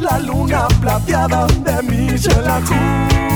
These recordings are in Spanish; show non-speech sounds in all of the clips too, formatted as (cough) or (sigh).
la luna plateada de mi Shelahu.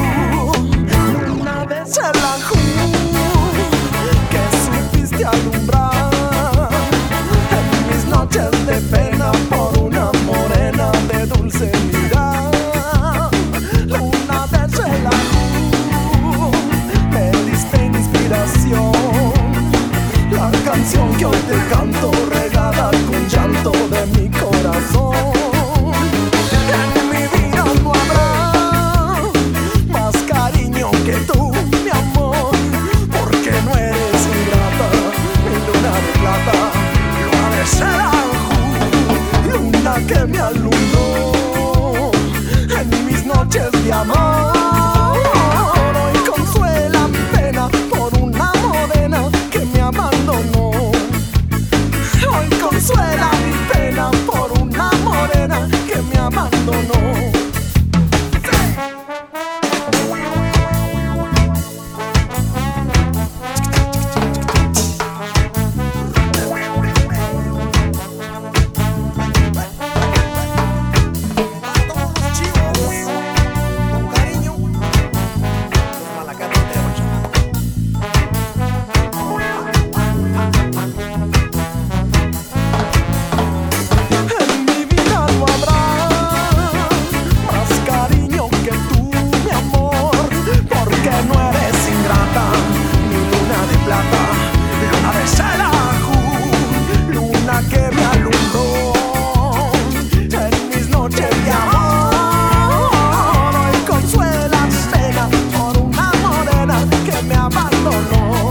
Abandonó. Hoy,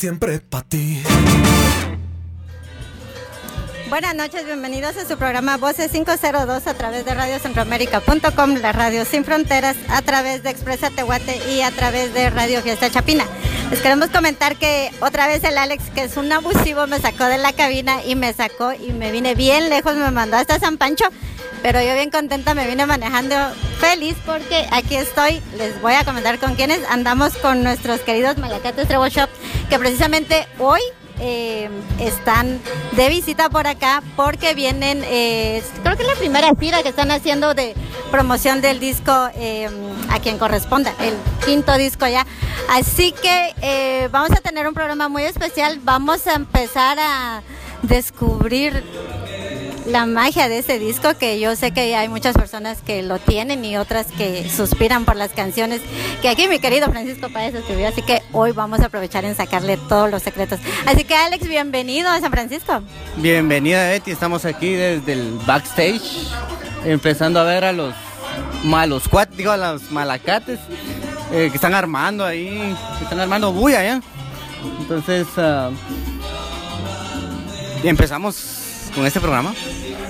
siempre para ti Buenas noches, bienvenidos a su programa Voces 502 a través de radiocentroamérica.com, la radio sin fronteras, a través de Expresa Tehuate y a través de Radio Fiesta Chapina. Les queremos comentar que otra vez el Alex, que es un abusivo, me sacó de la cabina y me sacó y me vine bien lejos, me mandó hasta San Pancho, pero yo bien contenta me vine manejando feliz porque aquí estoy. Les voy a comentar con quienes andamos con nuestros queridos Malacates Treble Shop, que precisamente hoy eh, están de visita por acá porque vienen, eh, creo que es la primera gira que están haciendo de promoción del disco eh, a quien corresponda, el quinto disco ya. Así que vamos a tener un programa muy especial, vamos a empezar a descubrir la magia de ese disco que yo sé que hay muchas personas que lo tienen y otras que suspiran por las canciones que aquí mi querido Francisco Páez escribió, así que hoy vamos a aprovechar en sacarle todos los secretos. Así que Alex, bienvenido a San Francisco. Bienvenida Betty, estamos aquí desde el backstage, empezando a ver a los malos cuates, digo a los malacates eh, que están armando ahí, que están armando bulla ya. Entonces, uh, empezamos con este programa.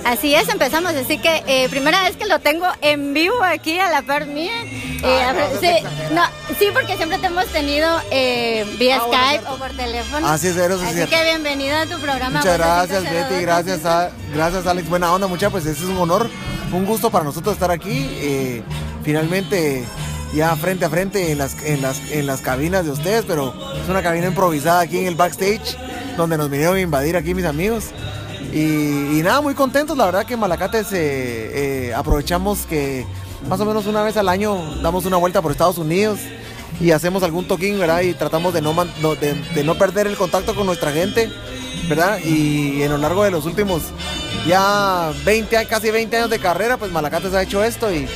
Así es, empezamos. Así que eh, primera vez que lo tengo en vivo aquí a la par mía. Eh, Ah, no, sí, no porque siempre te hemos tenido eh, vía Ah, Skype o por teléfono. Así es, eso sí es Así cierto. que bienvenido a tu programa. Muchas gracias 502. Betty, gracias a, gracias Alex, buena onda, mucha pues ese es un honor, un gusto para nosotros estar aquí, eh, finalmente ya frente a frente en las, en, las, en las cabinas de ustedes, pero es una cabina improvisada aquí en el backstage, donde nos vinieron a invadir aquí mis amigos. Y, nada, muy contentos, la verdad que en Malacates eh, aprovechamos que más o menos una vez al año damos una vuelta por Estados Unidos y hacemos algún toquín, ¿verdad? Y tratamos de no, de, no perder el contacto con nuestra gente, ¿verdad? Y en lo largo de los últimos ya 20, a- casi 20 años de carrera, pues Malacates ha hecho esto y,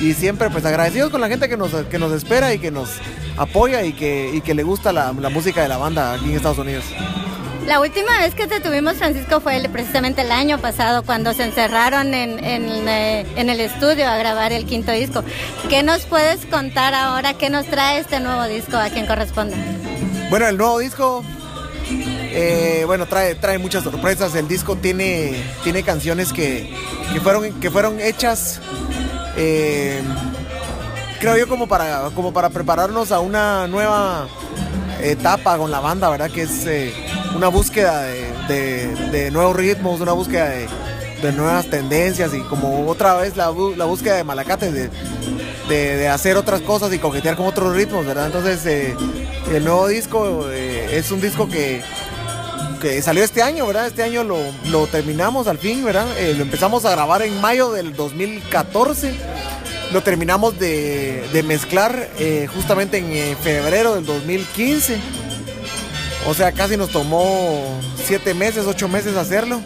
y siempre pues agradecidos con la gente que nos, que nos espera y que nos apoya y que, y que le gusta la, la música de la banda aquí en Estados Unidos. La última vez que te tuvimos, Francisco, fue precisamente el año pasado, cuando se encerraron en, en, eh, en el estudio a grabar el quinto disco. ¿Qué nos puedes contar ahora? ¿Qué nos trae este nuevo disco a quien corresponda? Bueno, el nuevo disco, eh, bueno, trae, trae muchas sorpresas. El disco tiene, tiene canciones que, que fueron, que fueron hechas, eh, creo yo, como para, como para prepararnos a una nueva etapa con la banda, ¿verdad? Que es una búsqueda de, de- nuevos ritmos, una búsqueda de, de nuevas tendencias y como otra vez la, la búsqueda de Malacate, de, hacer otras cosas y coquetear con otros ritmos, ¿verdad? Entonces, eh, el nuevo disco eh, es un disco que, que salió este año, ¿verdad? Este año lo, lo terminamos al fin, ¿verdad? Eh, lo empezamos a grabar en mayo del 2014. Lo terminamos de, de mezclar justamente en febrero del 2015. O sea, casi nos tomó siete meses, ocho meses hacerlo.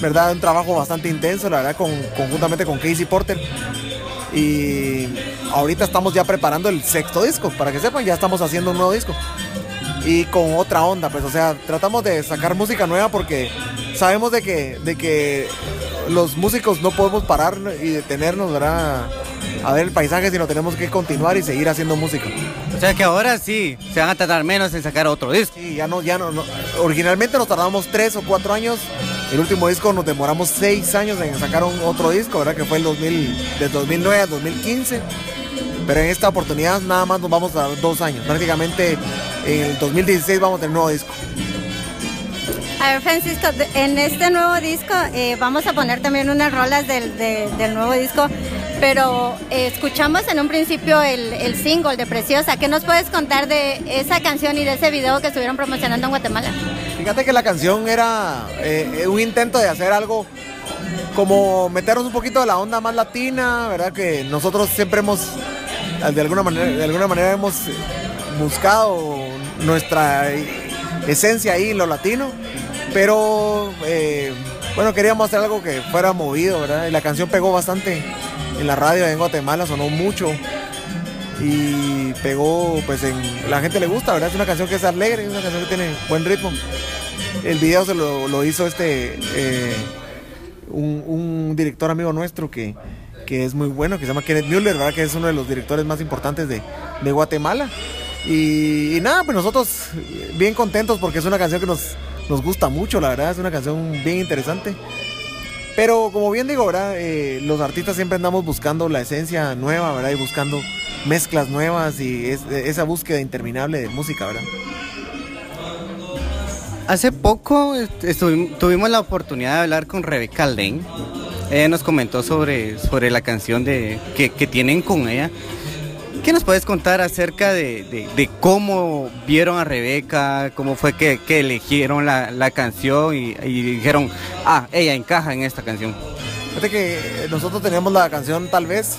¿Verdad? Un trabajo bastante intenso, la verdad, con, conjuntamente con Casey Porter. Y ahorita estamos ya preparando el sexto disco, para que sepan, ya estamos haciendo un nuevo disco. Y con otra onda, pues, o sea, tratamos de sacar música nueva porque sabemos de que, de que los músicos no podemos parar y detenernos, ¿verdad? A ver el paisaje, sino tenemos que continuar y seguir haciendo música. O sea que ahora sí, se van a tardar menos en sacar otro disco. Sí, ya no, ya no, no- Originalmente nos tardamos tres o cuatro años. El último disco nos demoramos seis años en sacar un otro disco, ¿verdad? Que fue el 2000, del 2009 al 2015. Pero en esta oportunidad nada más nos vamos a dar dos años. Prácticamente en el 2016 vamos a tener un nuevo disco. A ver, Francisco, de- en este nuevo disco eh, vamos a poner también unas rolas del, de- del nuevo disco, pero eh, escuchamos en un principio el, single de Preciosa. ¿Qué nos puedes contar de esa canción y de ese video que estuvieron promocionando en Guatemala? Fíjate que la canción era eh, un intento de hacer algo como meternos un poquito de la onda más latina, ¿verdad? Que nosotros siempre hemos, de alguna manera, de alguna manera hemos buscado nuestra esencia ahí en lo latino, pero eh, bueno, queríamos hacer algo que fuera movido, ¿verdad? Y la canción pegó bastante en la radio en Guatemala, sonó mucho y pegó, pues en, la gente le gusta, ¿verdad? Es una canción que es alegre, es una canción que tiene buen ritmo. El video se lo, hizo este, eh, un, director amigo nuestro que, que es muy bueno, que se llama Kenneth Mueller, ¿verdad? Que es uno de los directores más importantes de, de Guatemala. Y, y nada, pues nosotros bien contentos porque es una canción que nos, nos gusta mucho, la verdad, es una canción bien interesante. Pero como bien digo, ¿verdad? Eh, los artistas siempre andamos buscando la esencia nueva, ¿verdad? Y buscando mezclas nuevas y es- esa búsqueda interminable de música, ¿verdad? Hace poco tuvimos la oportunidad de hablar con Rebeca Alden. Ella nos comentó sobre, sobre la canción de, que tienen con ella. ¿Qué nos puedes contar acerca de, de- cómo vieron a Rebeca, cómo fue que, que eligieron la, la canción y, dijeron, ah, ella encaja en esta canción? Fíjate que nosotros teníamos la canción tal vez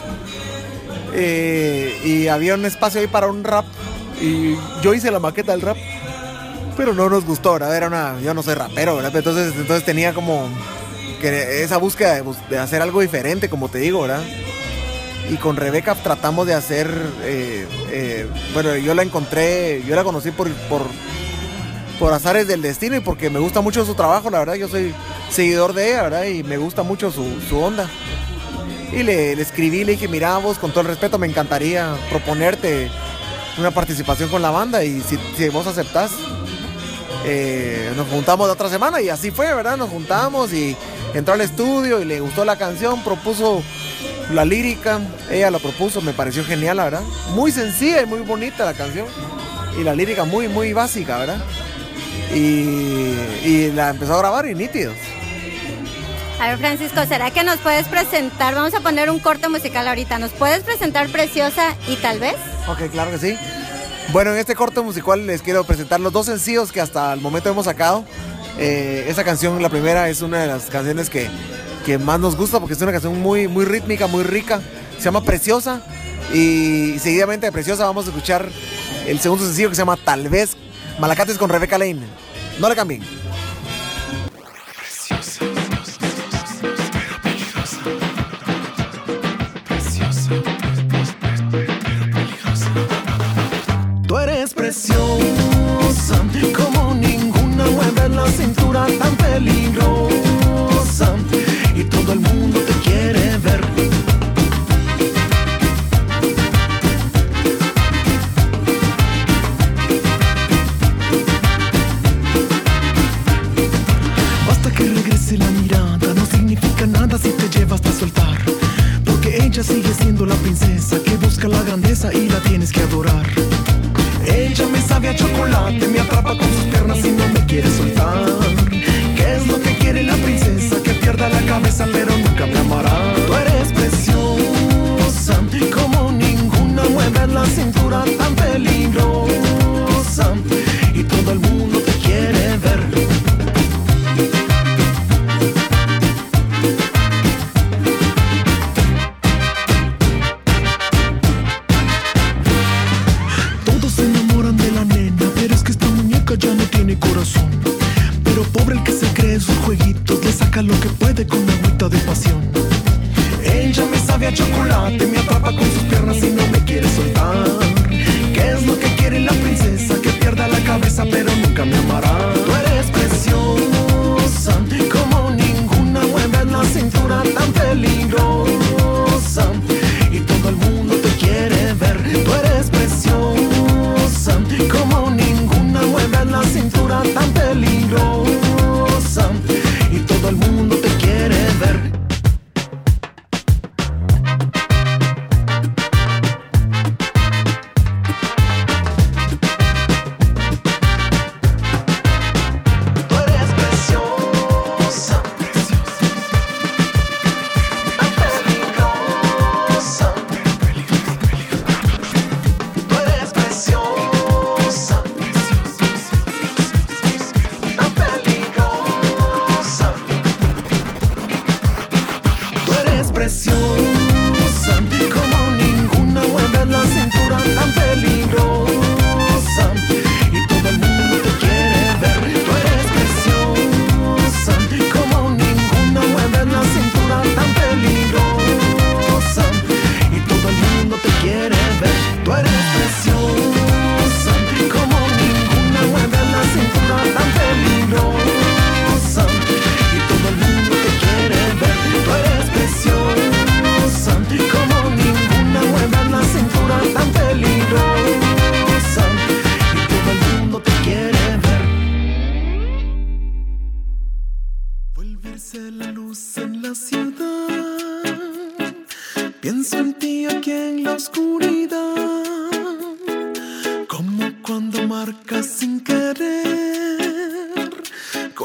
eh, y había un espacio ahí para un rap y yo hice la maqueta del rap, pero no nos gustó, ¿verdad? Era una, yo no soy rapero, ¿verdad? Entonces, entonces tenía como que esa búsqueda de, de hacer algo diferente, como te digo, ¿verdad? Y con Rebeca tratamos de hacer, eh, eh, bueno, yo la encontré, yo la conocí por, por, por azares del destino y porque me gusta mucho su trabajo, la verdad, yo soy seguidor de ella, ¿verdad? Y me gusta mucho su, su onda. Y le, escribí, le dije, mira vos, con todo el respeto, me encantaría proponerte una participación con la banda y si, si vos aceptás, eh, nos juntamos la otra semana y así fue, ¿verdad? Nos juntamos y entró al estudio y le gustó la canción, propuso la lírica, ella lo propuso, me pareció genial, la verdad. Muy sencilla y muy bonita la canción y la lírica muy, muy básica, ¿verdad? Y, y la empezó a grabar y nítidos. A ver, Francisco, ¿será que nos puedes presentar? Vamos a poner un corte musical ahorita. ¿Nos puedes presentar Preciosa y tal vez? Ok, claro que sí. Bueno, en este corte musical les quiero presentar los dos sencillos que hasta el momento hemos sacado. Eh, esa canción, la primera, es una de las canciones que, que más nos gusta porque es una canción muy, muy rítmica, muy rica. Se llama Preciosa. Y seguidamente de Preciosa vamos a escuchar el segundo sencillo que se llama Tal vez Malacates con Rebeca Lane. No le cambien. Tú eres preciosa, como ninguna mueve la cintura tan peligrosa. Chocolate, me atrapa con sus piernas y no me quiere soltar.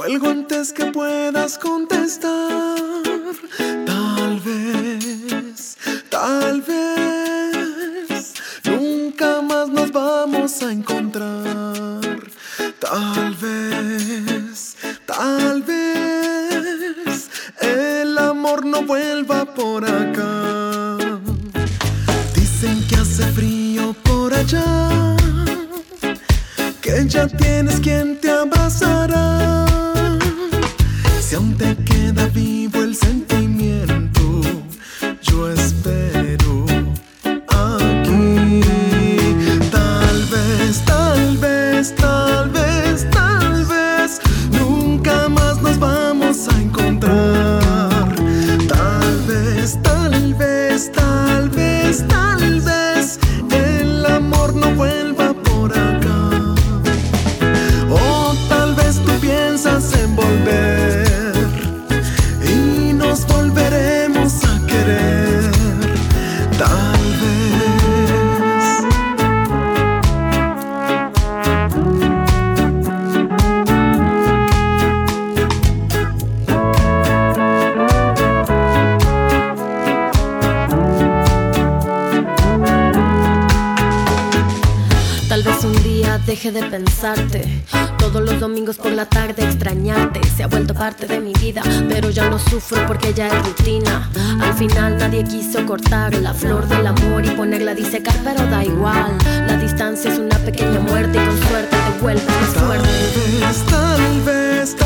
Cuelgo antes que puedas contestar. Tal vez, tal vez. Nunca más nos vamos a encontrar. Tal deje de pensarte. Todos los domingos por la tarde extrañarte. Se ha vuelto parte de mi vida, pero ya no sufro porque ya es rutina. Al final nadie quiso cortar la flor del amor y ponerla a disecar, pero da igual. La distancia es una pequeña muerte y con suerte te vuelves más fuerte. Tal vez, tal vez,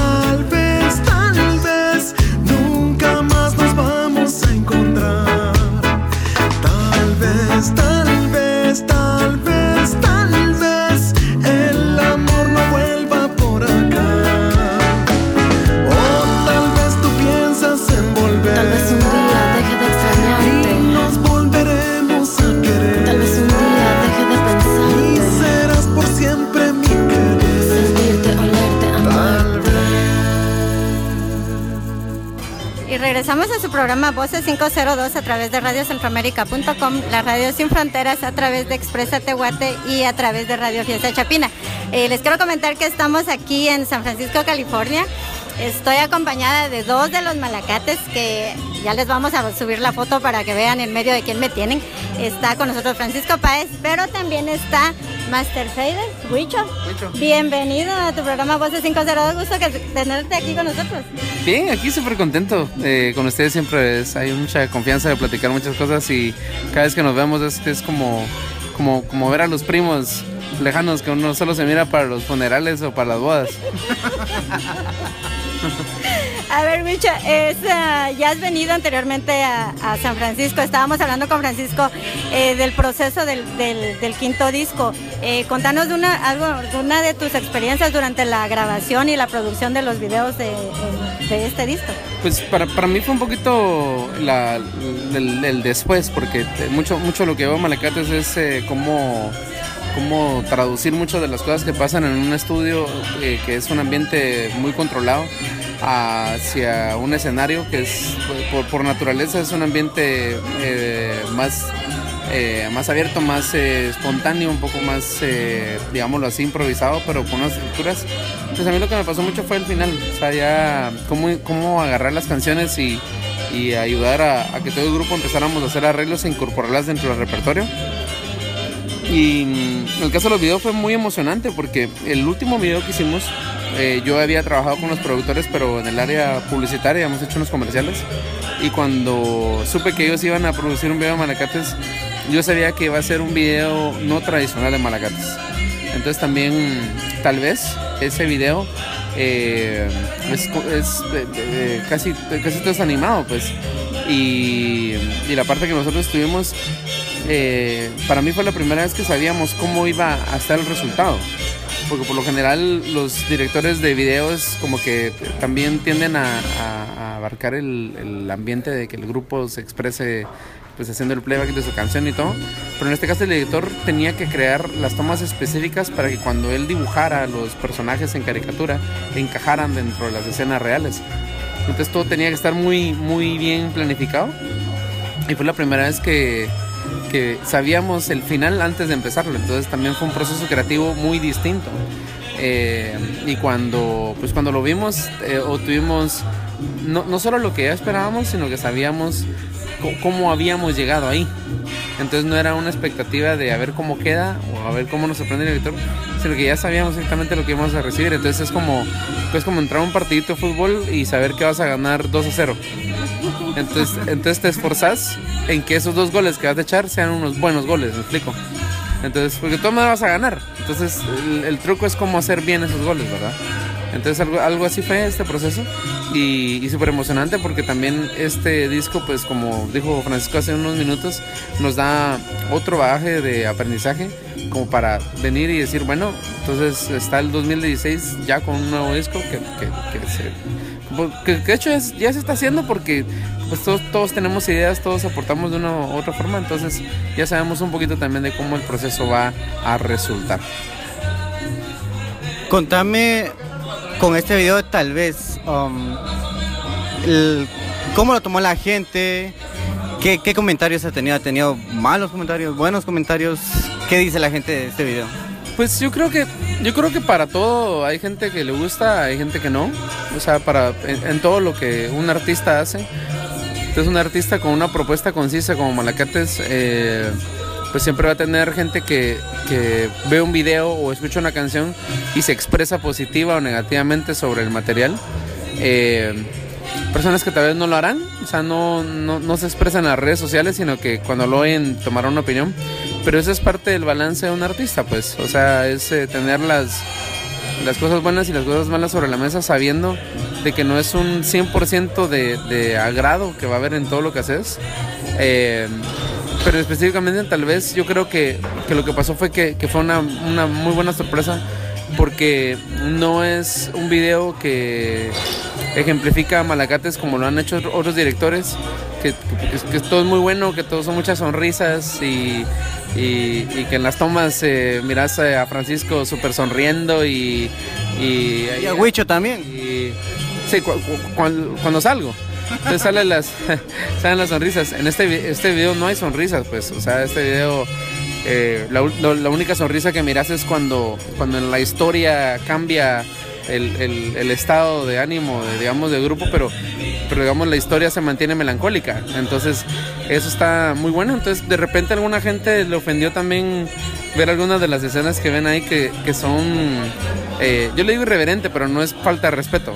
regresamos a su programa Voces 502 a través de radiocentroamérica.com, la radio sin fronteras a través de Expresa Tehuate y a través de Radio Fiesta Chapina. Eh, les quiero comentar que estamos aquí en San Francisco, California. Estoy acompañada de dos de los malacates que ya les vamos a subir la foto para que vean en medio de quién me tienen. Está con nosotros Francisco Páez, pero también está Master Fader, Huicho. Bienvenido a tu programa Voces 502. Gusto que tenerte aquí con nosotros. Bien, aquí súper contento. Eh, con ustedes siempre es- hay mucha confianza de platicar muchas cosas y cada vez que nos vemos es, es como, como, como ver a los primos lejanos que uno solo se mira para los funerales o para las bodas. (laughs) A ver, Micha, es, ah, ya has venido anteriormente a, San Francisco. Estábamos hablando con Francisco eh, del proceso del, del- quinto disco. Eh, contanos de una, algo, de de tus experiencias durante la grabación y la producción de los videos de, este disco. Pues para, para mí fue un poquito la, el, después, porque te- mucho, mucho lo que veo en Malacates es eh, cómo, cómo traducir muchas de las cosas que pasan en un estudio, eh, que es un ambiente muy controlado, hacia un escenario que es, por, por naturaleza, es un ambiente eh, más, eh, más abierto, más eh, espontáneo, un poco más, digámoslo así, improvisado, pero con unas estructuras. Pues a mí lo que me pasó mucho fue el final, o sea, ya cómo, agarrar las canciones y, ayudar a que todo el grupo empezáramos a hacer arreglos e incorporarlas dentro del repertorio. Y mm, el caso de los videos fue muy emocionante porque el último video que hicimos, eh, yo había trabajado con los productores, pero en el área publicitaria, hemos hecho unos comerciales. Y cuando supe que ellos iban a producir un video de Malacates, yo sabía que iba a ser un video no tradicional de Malacates. Entonces también, tal vez, ese video eh, es, casi, casi todo es animado, pues. Y la parte que nosotros tuvimos eh, para mí fue la primera vez que sabíamos cómo iba a estar el resultado. Porque por lo general los directores de videos como que también tienden a, a- a abarcar el, el ambiente de que el grupo se exprese pues haciendo el playback de su canción y todo. Pero en este caso el editor tenía que crear las tomas específicas para que cuando él dibujara los personajes en caricatura encajaran dentro de las escenas reales. Entonces todo tenía que estar muy, muy bien planificado. Y fue la primera vez que, que sabíamos el final antes de empezarlo. Entonces también fue un proceso creativo muy distinto. Eh, y cuando, pues cuando lo vimos, eh, obtuvimos no, no solo lo que ya esperábamos, sino que sabíamos cómo habíamos llegado ahí. Entonces no era una expectativa de a ver cómo queda o a ver cómo nos sorprende el director, sino que ya sabíamos exactamente lo que íbamos a recibir. Entonces es como, pues como entrar a un partidito de fútbol y saber que vas a ganar 2 a 0. Entonces, entonces te esforzas en que esos dos goles que vas a echar sean unos buenos goles, me explico. Entonces, porque tú me vas a ganar. Entonces, el, el truco es cómo hacer bien esos goles, ¿verdad? Entonces, algo, algo así fue este proceso. Y, y súper emocionante porque también este disco, pues como dijo Francisco hace unos minutos, nos da otro bagaje de aprendizaje como para venir y decir, bueno, entonces está el 2016 ya con un nuevo disco que, que, que se que, que de hecho es- ya se está haciendo porque pues todos, todos tenemos ideas, todos aportamos de una u otra forma, entonces ya sabemos un poquito también de cómo el proceso va a resultar. Contame con este video tal vez um, cómo lo tomó la gente, qué, qué comentarios ha tenido, ha tenido malos comentarios, buenos comentarios, qué dice la gente de este video. Pues yo creo que yo creo que para todo hay gente que le gusta, hay gente que no. O sea, para en, todo lo que un artista hace. Entonces un artista con una propuesta concisa como Malacates, eh, pues siempre va a tener gente que, que ve un video o escucha una canción y se expresa positiva o negativamente sobre el material. Eh, personas que tal vez no lo harán, o sea, no, no, se expresan en las redes sociales, sino que cuando lo oyen tomarán una opinión. Pero eso es parte del balance de un artista, pues, o sea, es eh, tener las, las cosas buenas y las cosas malas sobre la mesa sabiendo de que no es un 100% de, de agrado que va a haber en todo lo que haces. Eh, pero específicamente tal vez yo creo que, que lo que pasó fue que, que fue una, una muy buena sorpresa porque no es un video que ejemplifica a Malacates como lo han hecho otros directores, que, que- que todo es muy bueno, que todos son muchas sonrisas y, y- y que en las tomas eh, miras a Francisco súper sonriendo y... Y, Y a Huicho también. sí, cu- cu- cuan- cuando salgo. Entonces salen las, (laughs) salen las sonrisas. En este, este video no hay sonrisas, pues. O sea, este video, eh, la- la única sonrisa que miras es cuando, cuando en la historia cambia el, el- el estado de ánimo, de, digamos, del grupo, pero, pero digamos la historia se mantiene melancólica. Entonces, eso está muy bueno. Entonces, de repente a alguna gente le ofendió también ver algunas de las escenas que ven ahí que, que son, eh, yo le digo irreverente, pero no es falta de respeto.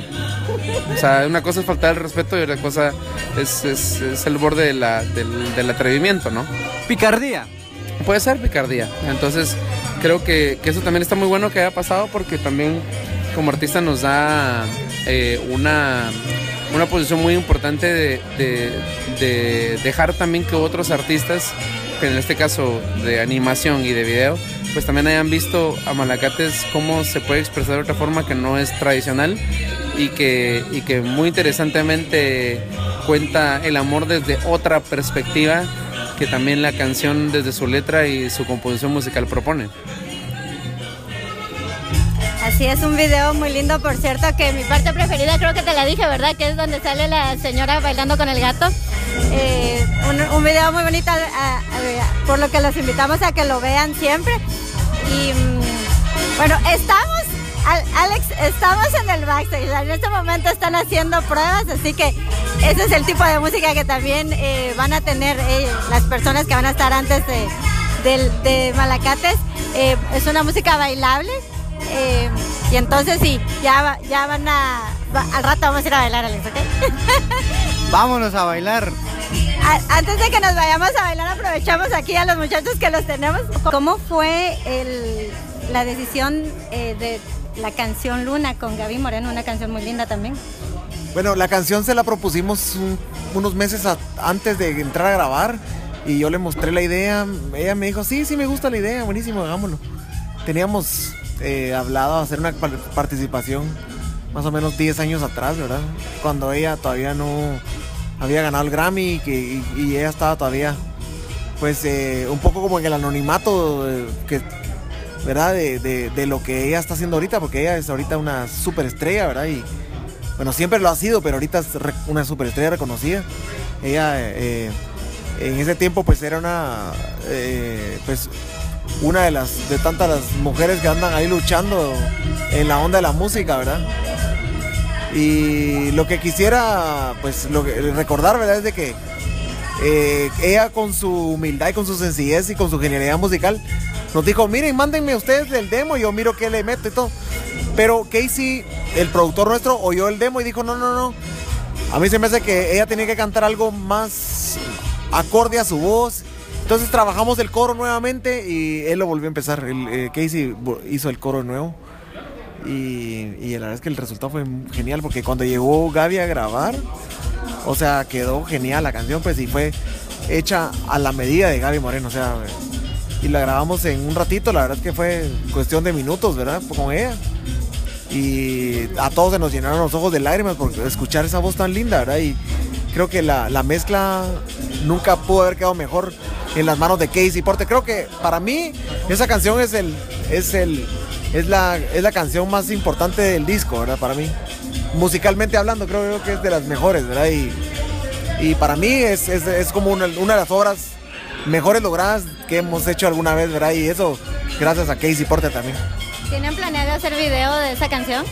O sea, una cosa es faltar el respeto y otra cosa es, es- es el borde de la- del, del atrevimiento, ¿no? Picardía. Puede ser picardía. Entonces, creo que, que eso también está muy bueno que haya pasado porque también como artista nos da eh, una, una posición muy importante de, de- de dejar también que otros artistas, que en este caso de animación y de video, pues también hayan visto a Malacates cómo se puede expresar de otra forma que no es tradicional y que, y que muy interesantemente cuenta el amor desde otra perspectiva que también la canción desde su letra y su composición musical propone. Así es, un video muy lindo, por cierto, que mi parte preferida creo que te la dije, ¿verdad? Que es donde sale la señora bailando con el gato. Eh, un, video muy bonito, por lo que los invitamos a que lo vean siempre. Y mm, bueno, estamos, Al- Alex, estamos en el backstage. En este momento están haciendo pruebas, así que ese es el tipo de música que también eh, van a tener eh, las personas que van a estar antes de, Malacates. Es una música bailable. Eh, y entonces sí, ya, va- ya van a... va- al rato vamos a ir a bailar, Alex, ¿ok? (laughs) Vámonos a bailar. A- Antes de que nos vayamos a bailar, aprovechamos aquí a los muchachos que los tenemos. ¿Cómo fue el- la decisión eh, de la canción Luna con Gaby Moreno? Una canción muy linda también. Bueno, la canción se la propusimos un- unos meses a- antes de entrar a grabar y yo le mostré la idea. Ella me dijo, sí, sí me gusta la idea, buenísimo, hagámoslo. Teníamos eh, hablado hacer una par- participación más o menos 10 años atrás, ¿verdad? Cuando ella todavía no había ganado el Grammy y, que, ella estaba todavía, pues, eh, un poco como en el anonimato, eh, ¿verdad? De, de- lo que ella está haciendo ahorita, porque ella es ahorita una superestrella, ¿verdad? Y, bueno, siempre lo ha sido, pero ahorita es una superestrella reconocida. Ella eh, en ese tiempo pues era una, pues una de las, de tantas las mujeres que andan ahí luchando en la onda de la música, ¿verdad? Y lo que quisiera, pues, lo recordar, ¿verdad? Es de que eh, ella con su humildad y con su sencillez y con su genialidad musical nos dijo, miren, mándenme ustedes el demo y yo miro qué le meto y todo. Pero Casey, el productor nuestro, oyó el demo y dijo, no, no, no. A mí se me hace que ella tenía que cantar algo más acorde a su voz. Entonces trabajamos el coro nuevamente y él lo volvió a empezar. Eh, Casey hizo el coro nuevo. Y, la verdad es que el resultado fue genial porque cuando llegó Gaby a grabar, o sea, quedó genial la canción, pues y fue hecha a la medida de Gaby Moreno, o sea, y la grabamos en un ratito, la verdad es que fue cuestión de minutos, ¿verdad? Con ella. Y a todos se nos llenaron los ojos de lágrimas por escuchar esa voz tan linda, ¿verdad? Y creo que la mezcla nunca pudo haber quedado mejor en las manos de Casey Porte. Creo que para mí esa canción es el, es el, es la, es la canción más importante del disco, ¿verdad? Para mí. Musicalmente hablando, creo, que es de las mejores, ¿verdad? Y, y para mí es, es, es como una, una, de las obras mejores logradas que hemos hecho alguna vez, ¿verdad? Y eso gracias a Casey Porter también. ¿Tienen planeado hacer video de esa canción?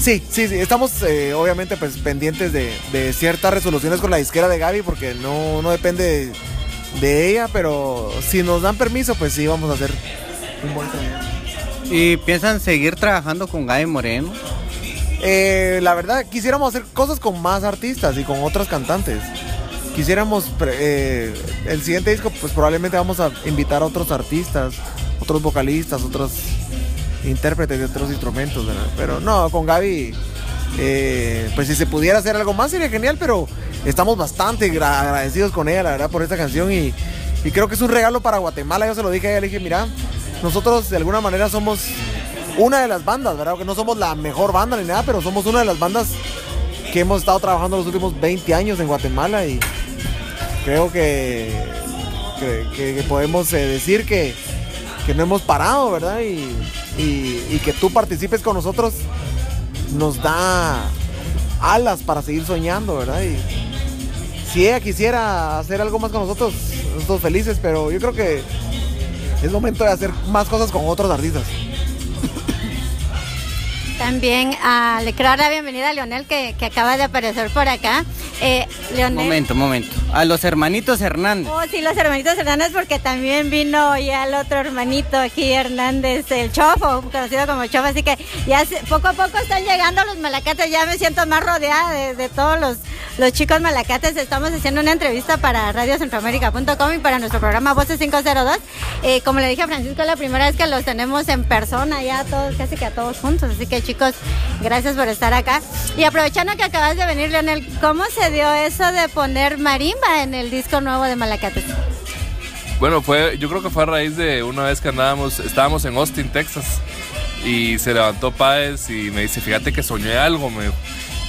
Sí, sí, sí. Estamos eh, obviamente pues, pendientes de, de, ciertas resoluciones con la disquera de Gaby porque no, no depende de, de, ella, pero si nos dan permiso, pues sí, vamos a hacer un buen trabajo. ¿Y piensan seguir trabajando con Gaby Moreno? Eh, la verdad, quisiéramos hacer cosas con más artistas y con otros cantantes. Quisiéramos, eh, el siguiente disco, pues probablemente vamos a invitar a otros artistas, otros vocalistas, otros intérpretes de otros instrumentos, ¿verdad? Pero no, con Gaby, eh, pues si se pudiera hacer algo más sería genial, pero estamos bastante agradecidos con ella, la verdad, por esta canción y, y creo que es un regalo para Guatemala. Yo se lo dije a ella, le dije, mira, nosotros de alguna manera somos una de las bandas, ¿verdad? Que no somos la mejor banda ni nada, pero somos una de las bandas que hemos estado trabajando los últimos 20 años en Guatemala y creo que, que, podemos eh, decir que, que, no hemos parado, ¿verdad? Y, y, que tú participes con nosotros nos da alas para seguir soñando, ¿verdad? Si ella quisiera hacer algo más con nosotros, nosotros felices, pero yo creo que es momento de hacer más cosas con otros artistas. También uh, le quiero dar la bienvenida a Leonel que, que acaba de aparecer por acá. Eh, Leonel. Momento, momento. A los hermanitos Hernández. Oh, sí, los hermanitos Hernández, porque también vino ya el otro hermanito aquí, Hernández, el Chofo, conocido como Chofo. Así que ya poco a poco están llegando los malacates. Ya me siento más rodeada de, todos los, los chicos malacates. Estamos haciendo una entrevista para radiocentroamérica.com y para nuestro programa Voces 502. Eh, como le dije a Francisco, la primera vez que los tenemos en persona, ya todos, casi que a todos juntos. Así que chicos, gracias por estar acá. Y aprovechando que acabas de venir, Leonel, ¿cómo se dio eso de poner marimba en el disco nuevo de Malacates? Bueno, fue, yo creo que fue a raíz de una vez que andábamos, estábamos en Austin, Texas, y se levantó Páez y me dice, fíjate que soñé algo, me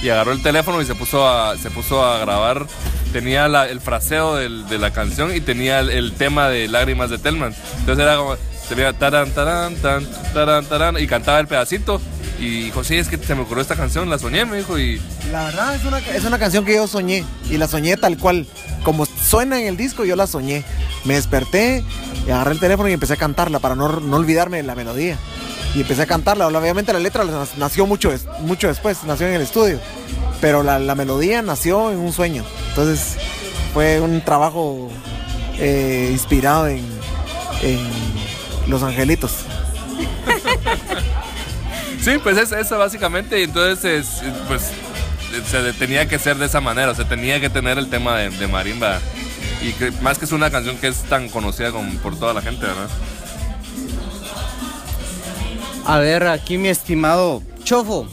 y agarró el teléfono y se puso a, se puso a grabar. Tenía el fraseo de la canción y tenía el, tema de Lágrimas de Telman. Entonces era como, se veía taran, taran, tan, taran, taran, y cantaba el pedacito y dijo, sí, es que se me ocurrió esta canción, la soñé, me dijo. Y... La verdad es una, canción que yo soñé. Y la soñé tal cual. Como suena en el disco, yo la soñé. Me desperté, agarré el teléfono y empecé a cantarla para no, no olvidarme de la melodía. Y empecé a cantarla. Obviamente la letra nació mucho, mucho después, nació en el estudio. Pero la, la melodía nació en un sueño. Entonces fue un trabajo eh, inspirado en, en Los Angelitos. Sí, pues es eso básicamente. Entonces, pues se tenía que ser de esa manera, o sea, tenía que tener el tema de, marimba. Y que, más que es una canción que es tan conocida como por toda la gente, ¿verdad? A ver, aquí mi estimado Chofo.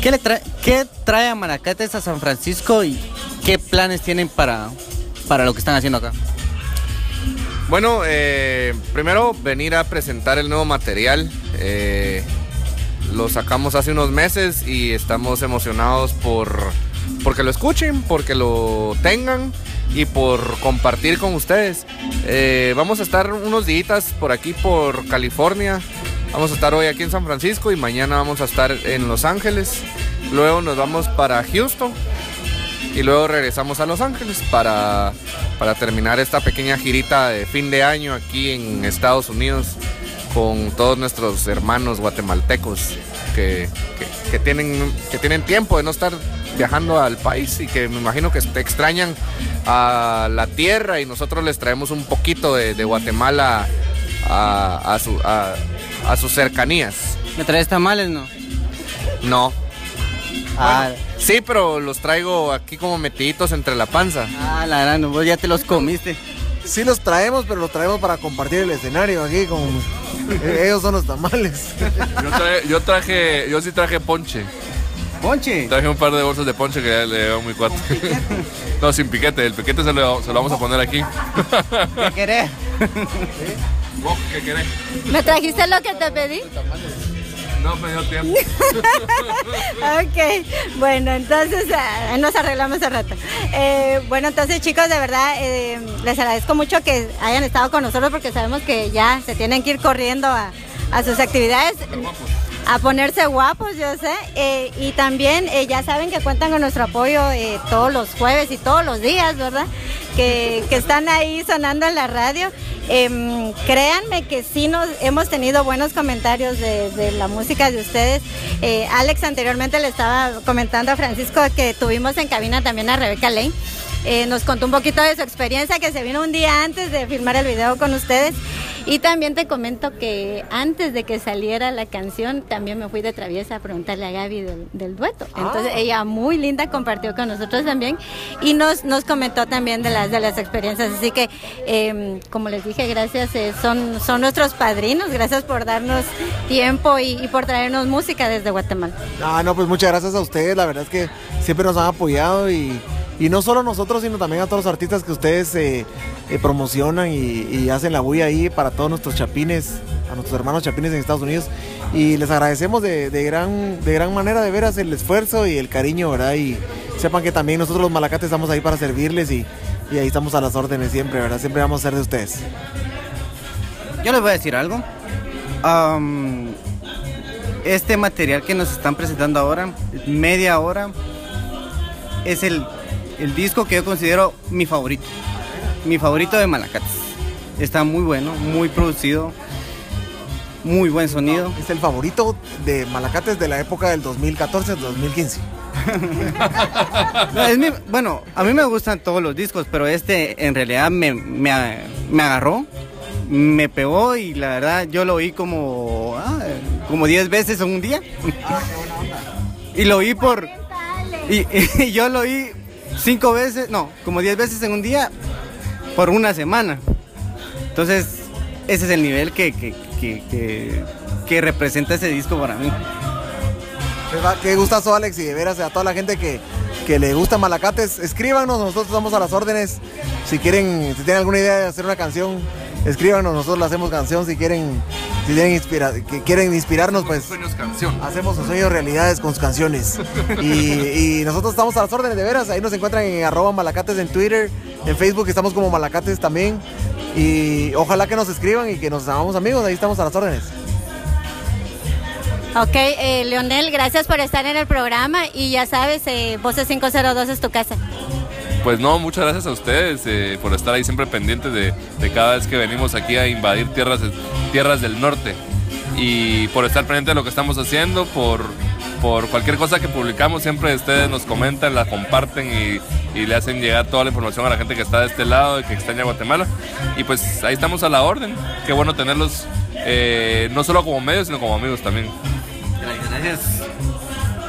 ¿Qué, le trae, ¿Qué trae a Maracates a San Francisco y qué planes tienen para, para lo que están haciendo acá? Bueno, eh, primero venir a presentar el nuevo material. Eh, lo sacamos hace unos meses y estamos emocionados por porque lo escuchen, porque lo tengan y por compartir con ustedes. Eh, vamos a estar unos días por aquí por California Vamos a estar hoy aquí en San Francisco y mañana vamos a estar en Los Ángeles. Luego nos vamos para Houston y luego regresamos a Los Ángeles para, para terminar esta pequeña girita de fin de año aquí en Estados Unidos con todos nuestros hermanos guatemaltecos que, que- que tienen, que tienen tiempo de no estar viajando al país y que me imagino que te extrañan a la tierra y nosotros les traemos un poquito de, de Guatemala a, a su- a- a sus cercanías. ¿Me traes tamales, no? No. Ah, Sí, pero los traigo aquí como metiditos entre la panza. ah, la gran, vos ya te los comiste. Sí los traemos, pero los traemos para compartir el escenario aquí con... eh, Ellos son los tamales. Yo, traje- yo traje, yo sí traje ponche. Ponche. Traje un par de bolsas de ponche que ya le llevo a mi cuate. (laughs) No, sin piquete. El piquete se lo, se lo vamos a poner aquí. ¿Qué querés? (laughs) ¿Vos qué querés? ¿Me trajiste lo que te pedí? No me dio tiempo. (laughs) Ok, bueno, entonces ah, nos arreglamos al rato. Eh, bueno, entonces chicos, de verdad, eh, les agradezco mucho que hayan estado con nosotros porque sabemos que ya se tienen que ir corriendo a, a sus actividades. A ponerse guapos, yo sé. Eh, y también eh, ya saben que cuentan con nuestro apoyo eh, todos los jueves y todos los días, ¿verdad? Que, que están ahí sonando en la radio. Em, créanme que sí nos hemos tenido buenos comentarios de, de la música de ustedes. Eh, Alex anteriormente le estaba comentando a Francisco que tuvimos en cabina también a Rebeca Lane. Nos contó un poquito de su experiencia que se vino un día antes de filmar el video con ustedes. Y también te comento que antes de que saliera la canción, también me fui de traviesa a preguntarle a Gaby del, del dueto. Entonces ella muy linda compartió con nosotros también y nos, nos comentó también de las, de las experiencias. Así que, eh, como les dije, gracias, eh, son, son nuestros padrinos, gracias por darnos tiempo y, y por traernos música desde Guatemala. Ah, no, pues muchas gracias a ustedes. La verdad es que siempre nos han apoyado y, y no solo nosotros, sino también a todos los artistas que ustedes eh, eh, promocionan y, hacen la bulla ahí para todos nuestros chapines, a nuestros hermanos chapines en Estados Unidos. Y les agradecemos de, gran, de gran manera de veras el esfuerzo y el cariño, ¿verdad? Y sepan que también nosotros los malacates estamos ahí para servirles y, y ahí estamos a las órdenes siempre, ¿verdad? Siempre vamos a ser de ustedes. Yo les voy a decir algo. Este material que nos están presentando ahora, media hora, es el, el disco que yo considero mi favorito. Mi favorito de Malacates. Está muy bueno, muy producido, muy buen sonido. Es el favorito de Malacates de la época del 2014-2015. (laughs) No, es mi- bueno, a mí me gustan todos los discos, pero este en realidad me, me, me agarró, me pegó y la verdad yo lo oí como ah, como 10 veces en un día. y lo oí por... Y, (laughs) y yo lo oí cinco veces, no, como 10 veces en un día por una semana. Entonces, ese es el nivel que, que, que, que- representa ese disco para mí. ¿Verdad? Qué gustazo, Alex, y de veras a toda la gente que, que le gusta Malacates, escríbanos, nosotros estamos a las órdenes. Si quieren, si tienen alguna idea de hacer una canción, escríbanos, nosotros le hacemos canción. Si quieren, si tienen inspira- que quieren inspirarnos, pues Sueños canción. hacemos sus sueños realidades con sus canciones. Y, y nosotros estamos a las órdenes, de veras. Ahí nos encuentran en arroba malacates en Twitter, en Facebook estamos como malacates también. Y ojalá que nos escriban y que nos hagamos amigos, ahí estamos a las órdenes. Ok, eh, Leonel, gracias por estar en el programa y ya sabes, eh, Voces 502 es tu casa. Pues no, muchas gracias a ustedes eh, por estar ahí siempre pendientes de, cada vez que venimos aquí a invadir tierras, tierras del norte. Y por estar pendientes de lo que estamos haciendo, por, por cualquier cosa que publicamos, siempre ustedes nos comentan, la comparten y, le hacen llegar toda la información a la gente que está de este lado y que extraña Guatemala. Y pues ahí estamos a la orden. Qué bueno tenerlos eh, no solo como medios, sino como amigos también.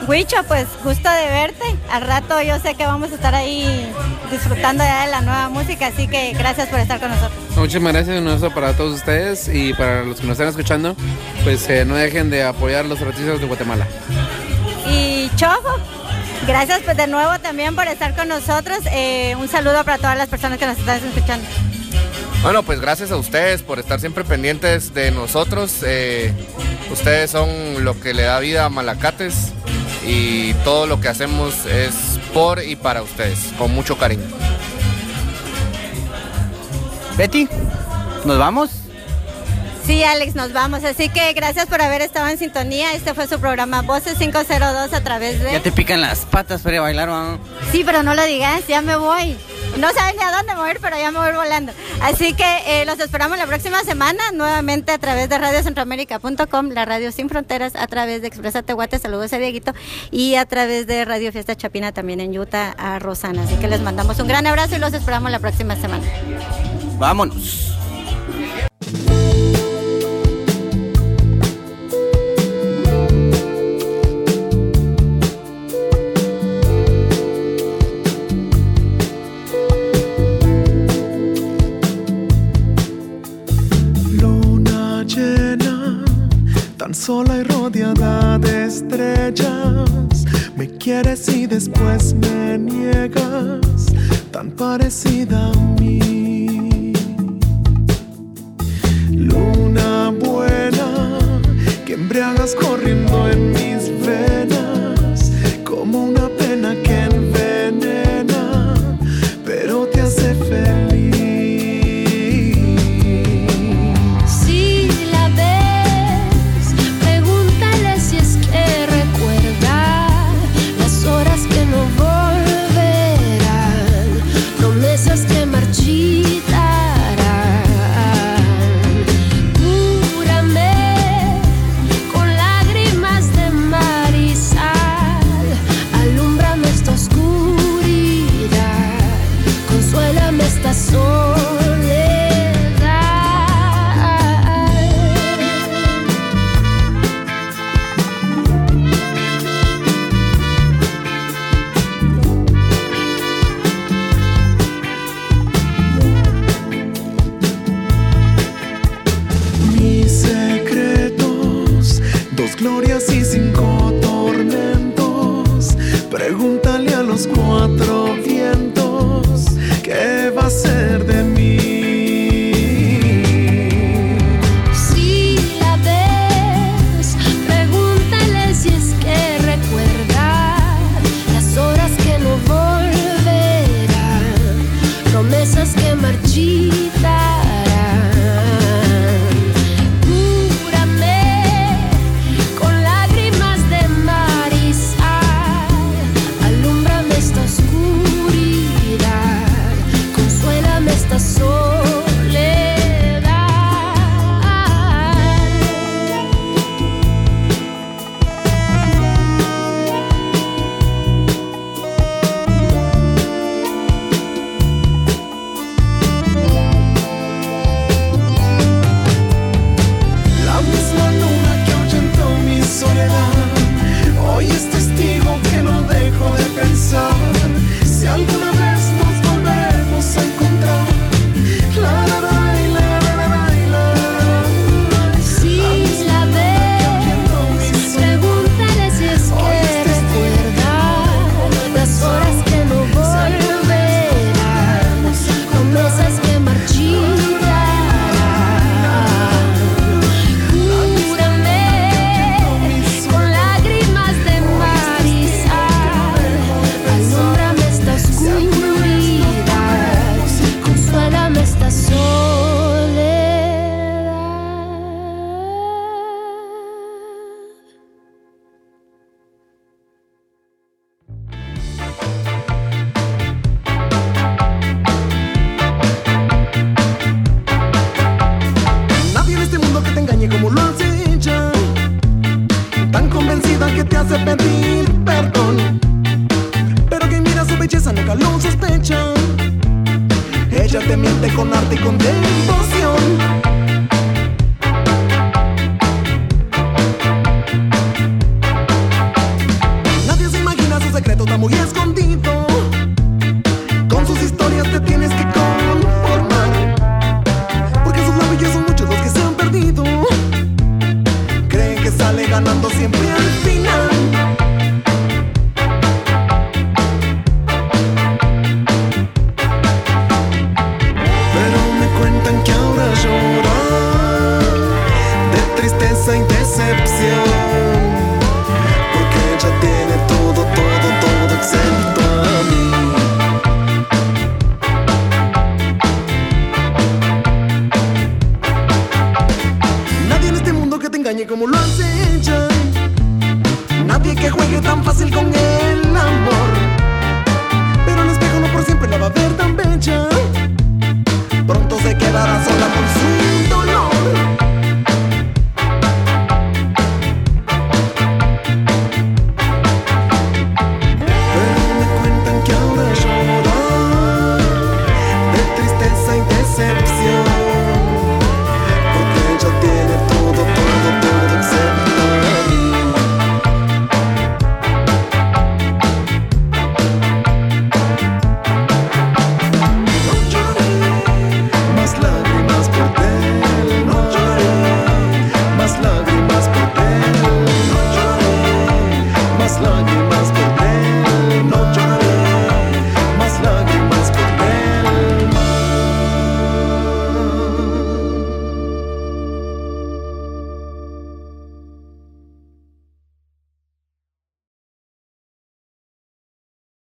Huicho, pues gusto de verte. Al rato yo sé que vamos a estar ahí disfrutando ya de la nueva música, así que gracias por estar con nosotros. Muchísimas gracias un abrazo para todos ustedes y para los que nos están escuchando, pues eh, no dejen de apoyar a los artistas de Guatemala. Y Chofo, gracias pues de nuevo también por estar con nosotros. Eh, un saludo para todas las personas que nos están escuchando. Bueno, pues gracias a ustedes por estar siempre pendientes de nosotros. Eh, ustedes son lo que le da vida a Malacates y todo lo que hacemos es por y para ustedes, con mucho cariño. Betty, ¿nos vamos? Sí, Alex, nos vamos. Así que gracias por haber estado en sintonía. Este fue su programa Voces 502 a través de... Ya te pican las patas para bailar, ¿no? Sí, pero no lo digas, ya me voy. No saben ni a dónde mover, pero ya me voy volando. Así que eh, los esperamos la próxima semana nuevamente a través de radiocentroamérica.com, la radio sin fronteras, a través de Expresa Tehuate, saludos a Dieguito, y a través de Radio Fiesta Chapina también en Utah a Rosana. Así que les mandamos un gran abrazo y los esperamos la próxima semana. Vámonos. sola y rodeada de estrellas. Me quieres y después me niegas, tan parecida a mí. Luna buena, que embriagas corriendo en mí